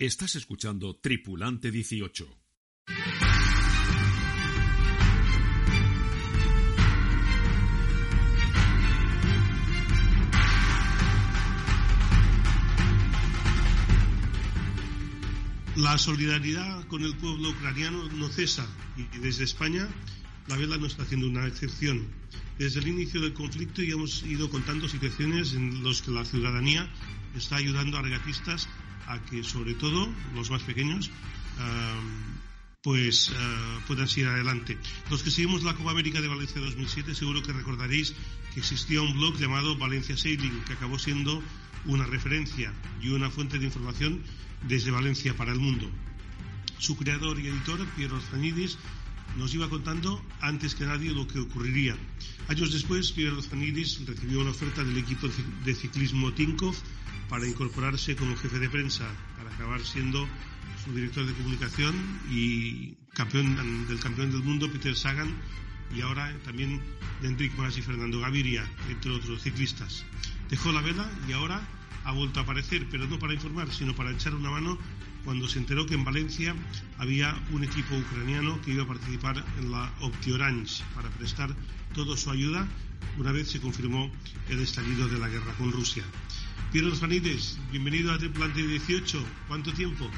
Estás escuchando Tripulante 18. La solidaridad con el pueblo ucraniano no cesa y desde España la vela no está haciendo una excepción. Desde el inicio del conflicto ya hemos ido contando situaciones en las que la ciudadanía está ayudando a regatistas a que, sobre todo los más pequeños, pues puedan seguir adelante. Los que seguimos la Copa América de Valencia 2007 seguro que recordaréis que existía un blog llamado Valencia Sailing que acabó siendo una referencia y una fuente de información desde Valencia para el mundo. Su creador y editor, Piero Zanidis, nos iba contando antes que nadie lo que ocurriría. Años después, Piero Zanidis recibió una oferta del equipo de ciclismo Tinkoff para incorporarse como jefe de prensa, para acabar siendo su director de comunicación y campeón del campeón del mundo, Peter Sagan, y ahora también de Enric Mas y Fernando Gaviria, entre otros ciclistas. Dejó la vela y ahora ha vuelto a aparecer, pero no para informar, sino para echar una mano cuando se enteró que en Valencia había un equipo ucraniano que iba a participar en la Opti Orange para prestar toda su ayuda una vez se confirmó el estallido de la guerra con Rusia. Piero Fanides, bienvenido a Tripulante 18. ¿Cuánto tiempo?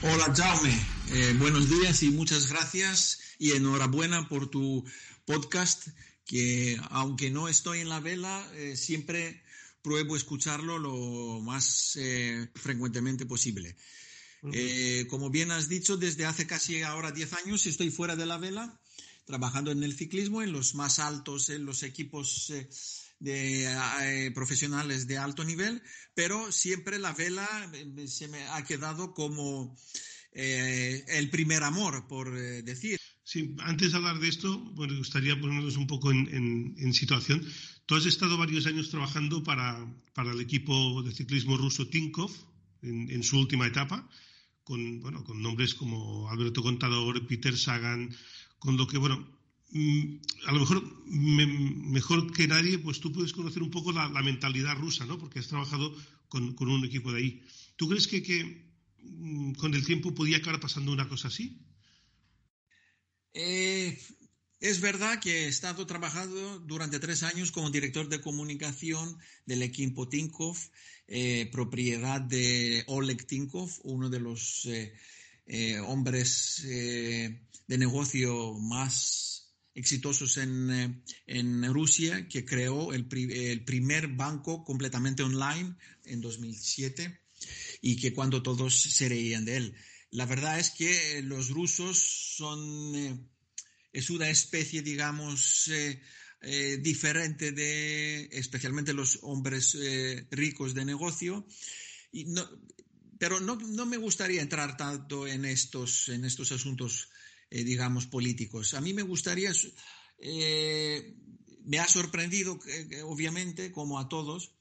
Hola Jaume, eh, buenos días y muchas gracias y enhorabuena por tu podcast que aunque no estoy en la vela, eh, siempre pruebo escucharlo lo más eh, frecuentemente posible. Eh, como bien has dicho, desde hace casi ahora 10 años estoy fuera de la vela, trabajando en el ciclismo, en los más altos, en los equipos eh, de, profesionales de alto nivel, pero siempre la vela se me ha quedado como el primer amor, por decir. Sí, antes de hablar de esto, me gustaría ponernos un poco en, situación. Tú has estado varios años trabajando para, para el equipo de ciclismo ruso Tinkov en, en, su última etapa, con, bueno, con nombres como Alberto Contador, Peter Sagan, con lo que, bueno, mm, a lo mejor mejor que nadie, pues tú puedes conocer un poco la, mentalidad rusa, ¿no? Porque has trabajado con, con, un equipo de ahí. ¿Tú crees que, que mm, con el tiempo podía acabar pasando una cosa así? Eh, es verdad que he estado trabajando durante tres años como director de comunicación del equipo Tinkov, eh, propiedad de Oleg Tinkov, uno de los eh, hombres de negocio más exitosos en, en Rusia, que creó el, el, primer banco completamente online en 2007 y que cuando todos se reían de él. La verdad es que los rusos son, eh, es una especie, digamos, eh, eh, diferente de, especialmente los hombres ricos de negocio. Y no, pero no, no, me gustaría entrar tanto en estos, en estos asuntos, digamos, políticos. A mí me gustaría, me ha sorprendido, obviamente, como a todos,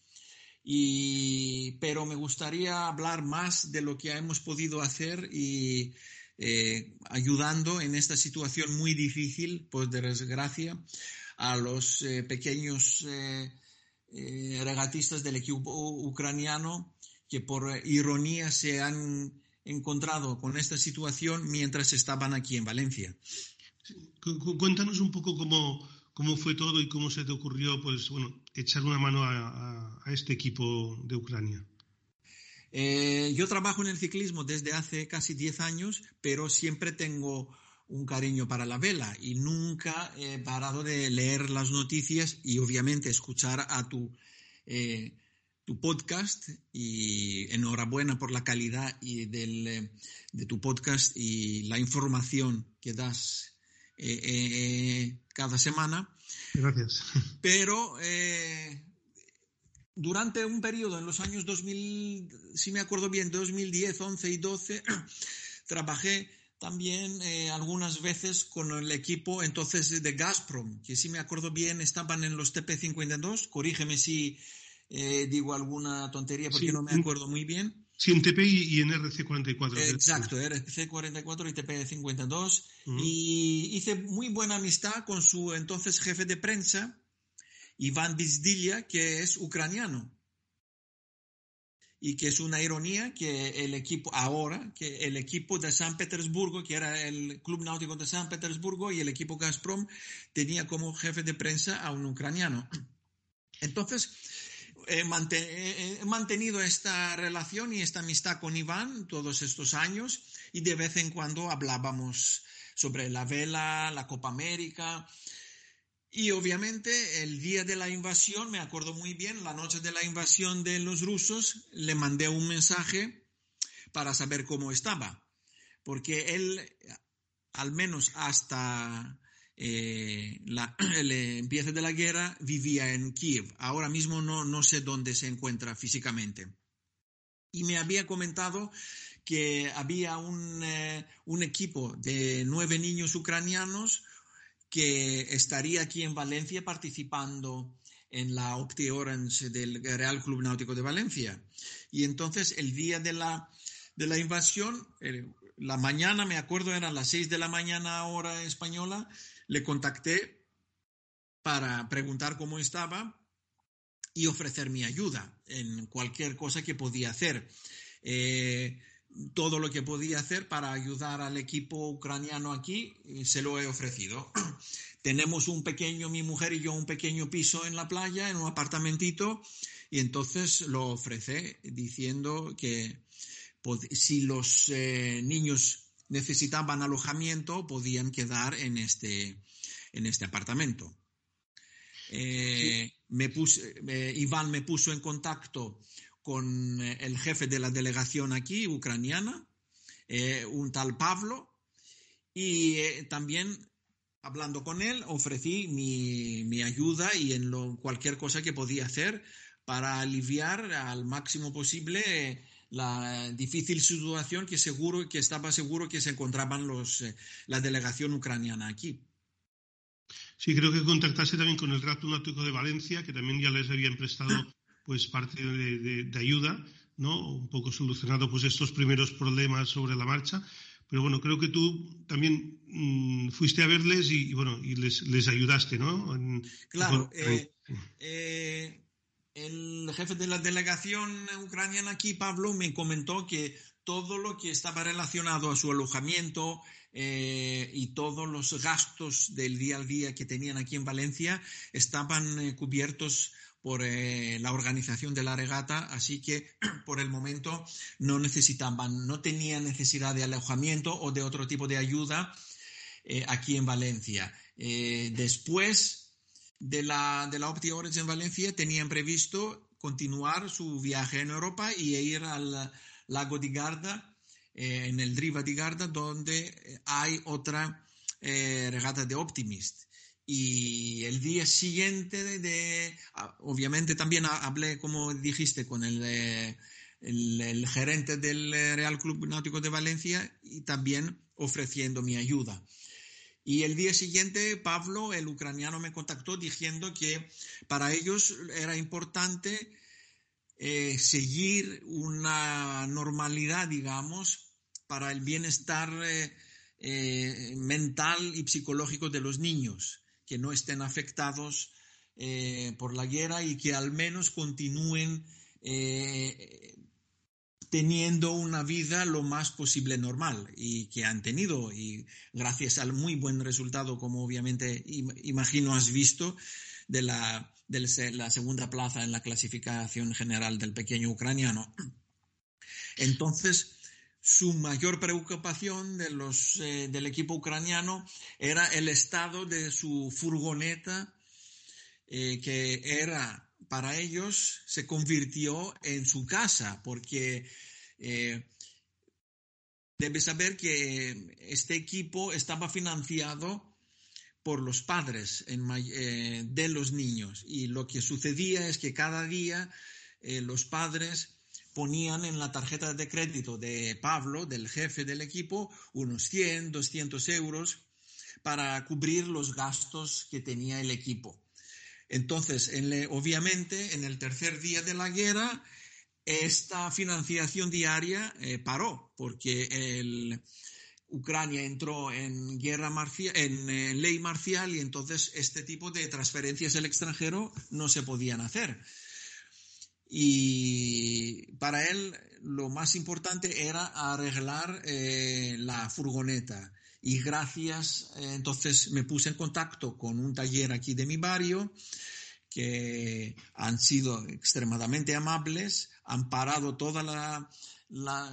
pero me gustaría hablar más de lo que hemos podido hacer y eh, ayudando en esta situación muy difícil, por desgracia, a los eh, pequeños eh, regatistas del equipo ucraniano que por ironía se han encontrado con esta situación mientras estaban aquí en Valencia. Cuéntanos un poco cómo, cómo fue todo y cómo se te ocurrió, pues, bueno, echar una mano a, este equipo de Ucrania. Eh, yo trabajo en el ciclismo desde hace casi 10 años, pero siempre tengo un cariño para la vela y nunca he parado de leer las noticias y obviamente escuchar a tu, eh, tu podcast y enhorabuena por la calidad y del, eh, de tu podcast y la información que das eh, cada semana. Gracias. Pero durante un periodo en los años 2000, si me acuerdo bien, 2010, 11 y 12, trabajé también eh, algunas veces con el equipo entonces de Gazprom, que si me acuerdo bien estaban en los TP52, corrígeme si eh, digo alguna tontería porque no me acuerdo muy bien. Sí, en TP y, en RC44. Exacto, RC44 y TP52. Y hice muy buena amistad con su entonces jefe de prensa, Iván Bizdilla, que es ucraniano y que es una ironía que el equipo ahora, que el equipo de San Petersburgo, que era el Club Náutico de San Petersburgo y el equipo Gazprom, tenía como jefe de prensa a un ucraniano. Entonces, he, mantenido esta relación y esta amistad con Iván todos estos años y de vez en cuando hablábamos sobre la vela, la Copa América, y obviamente el día de la invasión, me acuerdo muy bien, la noche de la invasión de los rusos, le mandé un mensaje para saber cómo estaba, porque él, al menos hasta eh, el empiece de la guerra, vivía en Kiev. Ahora mismo no, no sé dónde se encuentra físicamente. Y me había comentado que había un, eh, un equipo de nueve niños ucranianos que estaría aquí en Valencia participando en la Opti Orange del Real Club Náutico de Valencia. Y entonces el día de la, de la invasión, eh, la mañana, me acuerdo, eran las seis de la mañana hora española, le contacté para preguntar cómo estaba y ofrecer mi ayuda en cualquier cosa que podía hacer. Eh, todo lo que podía hacer para ayudar al equipo ucraniano aquí, se lo he ofrecido. Tenemos un pequeño, mi mujer y yo, un pequeño piso en la playa, en un apartamentito, y entonces lo ofrece diciendo que si los eh, niños necesitaban alojamiento, podían quedar en este, en este apartamento. Eh, me puse, eh, Iván me puso en contacto con eh, el jefe de la delegación aquí, ucraniana, eh, un tal Pablo, y eh, también hablando con él ofrecí mi, ayuda y en lo, cualquier cosa que podía hacer para aliviar al máximo posible la difícil situación que seguro que estaba seguro que se encontraban los la delegación ucraniana aquí. Sí, creo que contactarse también con el Rato Náutico de Valencia, que también ya les habían prestado pues parte de, ayuda, ¿no? Un poco solucionado pues estos primeros problemas sobre la marcha. Pero bueno, creo que tú también mm, fuiste a verles y, bueno, y les, les, ayudaste, ¿no? claro. Eh, eh, el jefe de la delegación ucraniana aquí, Pablo, me comentó que todo lo que estaba relacionado a su alojamiento eh, y todos los gastos del día al día que tenían aquí en Valencia estaban cubiertos por eh, la organización de la regata, así que por el momento no necesitaban, no tenían necesidad de alojamiento o de otro tipo de ayuda eh, aquí en Valencia. Eh, después de la, de la Opti Orange en Valencia tenían previsto continuar su viaje en Europa y ir al lago di Garda, en el Driva di Garda, donde hay otra regata de Optimist y el día siguiente de, obviamente también hablé como dijiste con el, el, gerente del Real Club Náutico de Valencia y también ofreciendo mi ayuda. Y el día siguiente Pablo el ucraniano me contactó diciendo que para ellos era importante eh, seguir una normalidad digamos para el bienestar eh, eh, mental y psicológico de los niños que no estén afectados eh, por la guerra y que al menos continúen eh, teniendo una vida lo más posible normal y que han tenido y gracias al muy buen resultado como obviamente imagino has visto de la, de la segunda plaza en la clasificación general del pequeño ucraniano. Entonces, su mayor preocupación de los, eh, del equipo ucraniano era el estado de su furgoneta, eh, que era para ellos, se convirtió en su casa, porque eh, debe saber que este equipo estaba financiado por los padres eh, de los niños. Y lo que sucedía es que cada día los padres ponían en la tarjeta de crédito de Pablo, del jefe del equipo, unos 100, 200 euros para cubrir los gastos que tenía el equipo. Entonces, obviamente, en el tercer día de la guerra, esta financiación diaria eh, paró porque Ucrania entró en guerra en, ley marcial y entonces este tipo de transferencias al extranjero no se podían hacer. Y para él lo más importante era arreglar eh, la furgoneta. Y gracias, eh, entonces me puse en contacto con un taller aquí de mi barrio que han sido extremadamente amables, han parado toda la,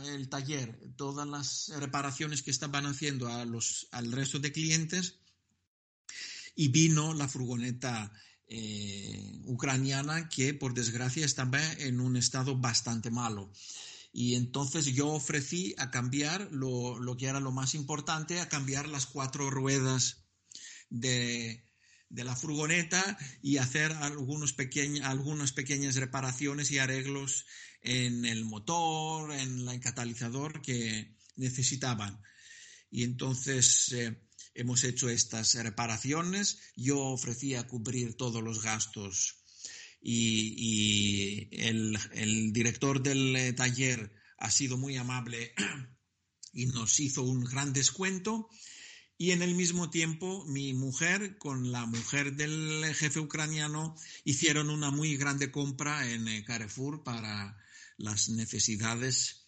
el taller, todas las reparaciones que estaban haciendo a los, al resto de clientes y vino la furgoneta eh, ucraniana que por desgracia estaba en un estado bastante malo. Y entonces yo ofrecí a cambiar lo, que era lo más importante, a cambiar las cuatro ruedas de, de la furgoneta y hacer algunos algunas pequeñas reparaciones y arreglos en el motor, en el catalizador que necesitaban. Y entonces eh, hemos hecho estas reparaciones. Yo ofrecía cubrir todos los gastos y, el, el, director del eh, taller ha sido muy amable y nos hizo un gran descuento y en el mismo tiempo mi mujer con la mujer del jefe ucraniano hicieron una muy grande compra en eh, Carrefour para las necesidades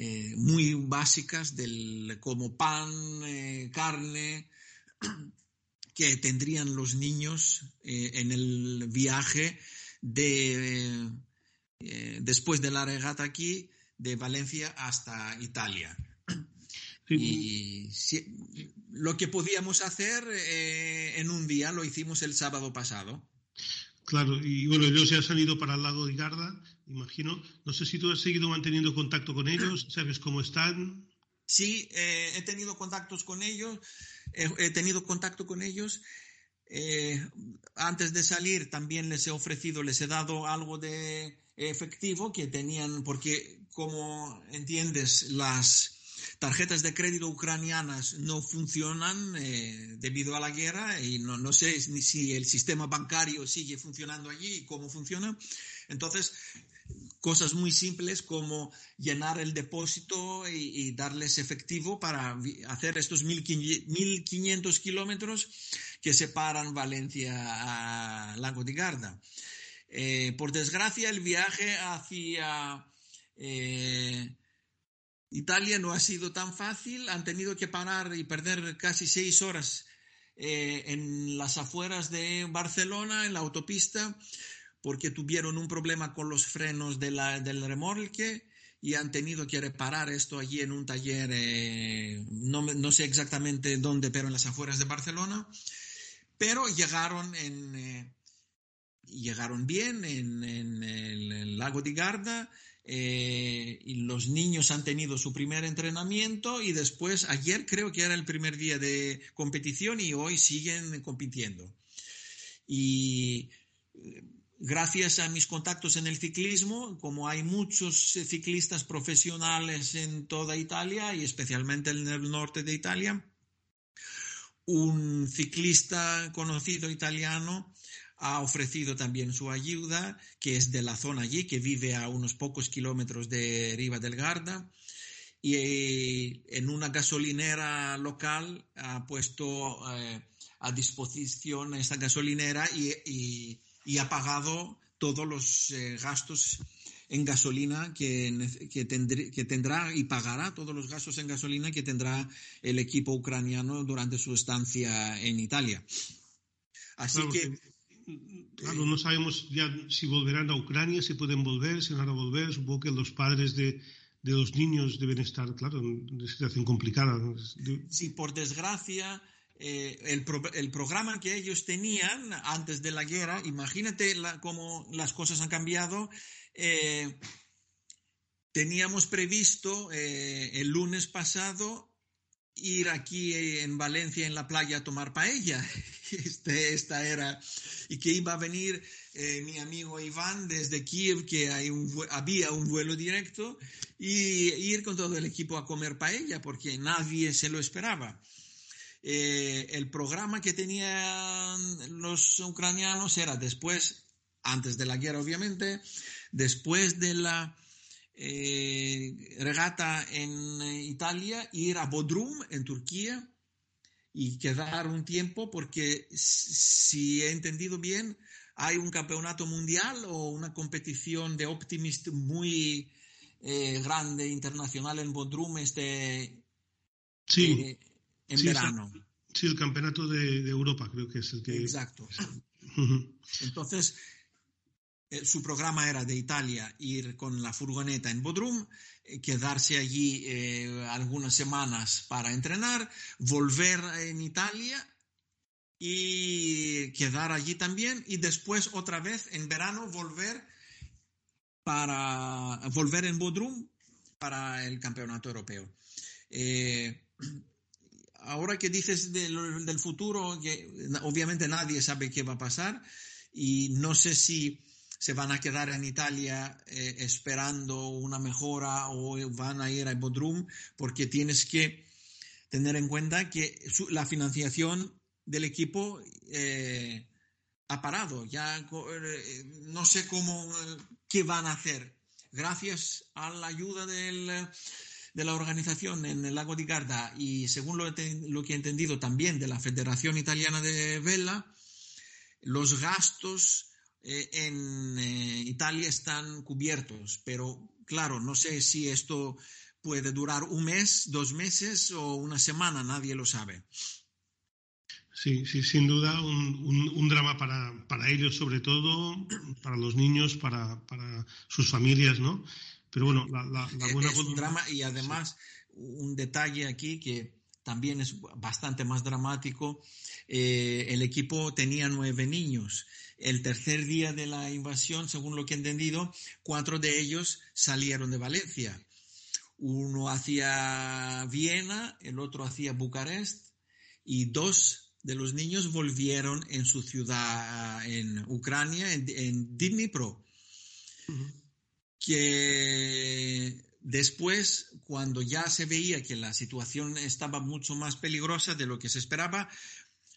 eh, muy básicas del, como pan, eh, carne, que tendrían los niños en el viaje de, después de la regata aquí, de Valencia hasta Italia. Y lo que podíamos hacer eh, en un día lo hicimos el sábado pasado. Claro, y bueno, ellos ya han ido para el lago de Garda, imagino. No sé si tú has seguido manteniendo contacto con ellos, ¿sabes cómo están? Sí, eh, he tenido contactos con ellos, he tenido contacto con ellos. Eh, antes de salir también les he ofrecido, les he dado algo de efectivo que tenían, porque como entiendes, las tarjetas de crédito ucranianas no funcionan eh, debido a la guerra y no, no sé ni si el sistema bancario sigue funcionando allí y cómo funciona. Entonces, cosas muy simples como llenar el depósito y, darles efectivo para hacer estos 1.500 kilómetros que separan Valencia a Lago de Garda. Eh, por desgracia, el viaje hacia eh, Italia no ha sido tan fácil, han tenido que parar y perder casi seis horas eh, en las afueras de Barcelona, en la autopista, porque tuvieron un problema con los frenos del remolque y han tenido que reparar esto allí en un taller, eh, no, sé exactamente dónde, pero en las afueras de Barcelona. Pero llegaron en... Eh, llegaron bien en, el lago de Garda eh, y los niños han tenido su primer entrenamiento y después, ayer creo que era el primer día de competición y hoy siguen compitiendo. Y eh, gracias a mis contactos en el ciclismo, como hay muchos ciclistas profesionales en toda Italia y especialmente en el norte de Italia, un ciclista conocido italiano ha ofrecido también su ayuda, que es de la zona allí, que vive a unos pocos kilómetros de Riva del Garda, y eh, en una gasolinera local ha puesto eh, a disposición esta gasolinera y, ha pagado todos los eh, gastos en gasolina que, que, que, tendrá y pagará todos los gastos en gasolina que tendrá el equipo ucraniano durante su estancia en Italia. Así que Claro, no sabemos ya si volverán a Ucrania, si pueden volver, si van a volver. Supongo que los padres de, los niños deben estar, claro, en una situación complicada. Sí, por desgracia, eh, el, programa que ellos tenían antes de la guerra, imagínate cómo las cosas han cambiado. Eh, teníamos previsto eh, el lunes pasado ir aquí en Valencia en la playa a tomar paella. Este, esta era, y que iba a venir mi amigo Iván desde Kiev, que había un vuelo directo, y ir con todo el equipo a comer paella, porque nadie se lo esperaba. Eh, el programa que tenían los ucranianos era después, antes de la guerra obviamente, después de la eh, regata en Italia, ir a Bodrum, en Turquía, y quedar un tiempo, porque si he entendido bien, hay un campeonato mundial o una competición de Optimist muy eh, grande, internacional en Bodrum este, sí, eh, en verano. Sí, el campeonato de, de, Europa creo que es el que... Exacto. Entonces, eh, su programa era de Italia ir con la furgoneta en Bodrum, eh, quedarse allí eh, algunas semanas para entrenar, volver en Italia y quedar allí también y después otra vez en verano volver para volver en Bodrum para el campeonato europeo. Ahora que dices del futuro, que obviamente nadie sabe qué va a pasar y no sé si se van a quedar en Italia eh, esperando una mejora o van a ir a Bodrum, porque tienes que tener en cuenta que la financiación del equipo eh, ha parado. Ya eh, no sé cómo, qué van a hacer. Gracias a la ayuda de la organización en el lago di Garda y según lo, lo que he entendido también de la Federación Italiana de Vela, los gastos eh, en eh, Italia están cubiertos, pero claro, no sé si esto puede durar un mes, dos meses o una semana, nadie lo sabe. Sí, sí, sin duda un, drama para, ellos, sobre todo, para los niños, para, sus familias, ¿no? Pero bueno, la, eh, buena... Es un drama y además un detalle aquí que también es bastante más dramático. el equipo tenía nueve niños el tercer día de la invasión, según lo que he entendido, cuatro de ellos salieron de Valencia. Uno hacia Viena, el otro hacia Bucarest y dos de los niños volvieron en su ciudad en Ucrania, en, Dnipro. Que después, cuando ya se veía que la situación estaba mucho más peligrosa de lo que se esperaba,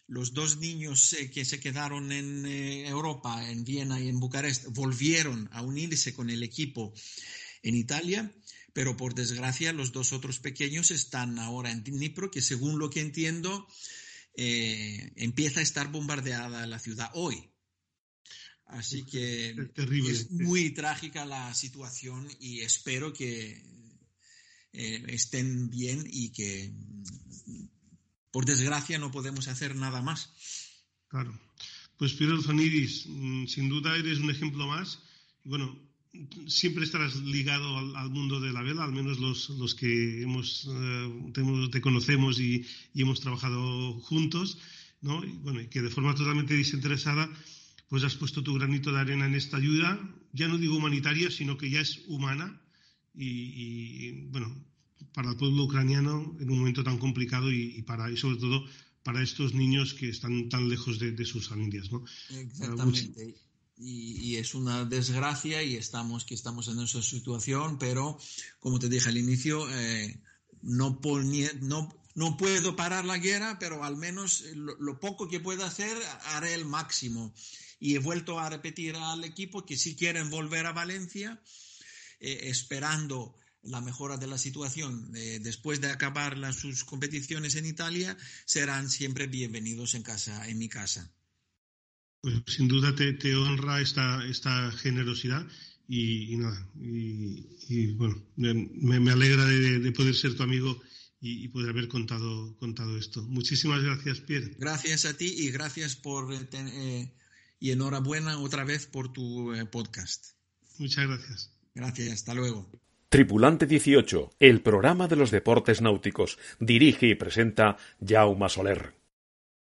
los dos niños eh, que se quedaron en eh, Europa, en Viena y en Bucarest, volvieron a unirse con el equipo en Italia, pero por desgracia los dos otros pequeños están ahora en Dnipro, que según lo que entiendo, eh, empieza a estar bombardeada la ciudad hoy. Así que es muy trágica la situación y espero que estén bien y que por desgracia no podemos hacer nada más. Claro. Pues Piero Zonidis, mm, sin duda eres un ejemplo más. Bueno, siempre estarás ligado al, mundo de la vela, al menos los, que hemos, eh, te conocemos y, hemos trabajado juntos, ¿no? Y, bueno, que de forma totalmente desinteresada, pues has puesto tu granito de arena en esta ayuda, ya no digo humanitaria, sino que ya es humana. y bueno, para el pueblo ucraniano en un momento tan complicado y, para y sobre todo para estos niños que están tan lejos de, sus familias, ¿no? Exactamente. Y, es una desgracia y estamos que estamos en esa situación, pero como te dije al inicio, eh, no, no, no puedo parar la guerra, pero al menos lo, poco que pueda hacer haré el máximo. Y he vuelto a repetir al equipo que si quieren volver a Valencia, eh, esperando la mejora de la situación eh, después de acabar las, sus competiciones en Italia, serán siempre bienvenidos en casa, en mi casa. Pues sin duda te, honra esta, esta generosidad y, nada, y, bueno, me, alegra de, poder ser tu amigo y, poder haber contado, contado esto. Muchísimas gracias, Pierre. Gracias a ti y gracias por, eh, eh, y enhorabuena otra vez por tu podcast. Muchas gracias. Gracias, hasta luego. Tripulante 18, el programa de los deportes náuticos. Dirige y presenta Jaume Soler.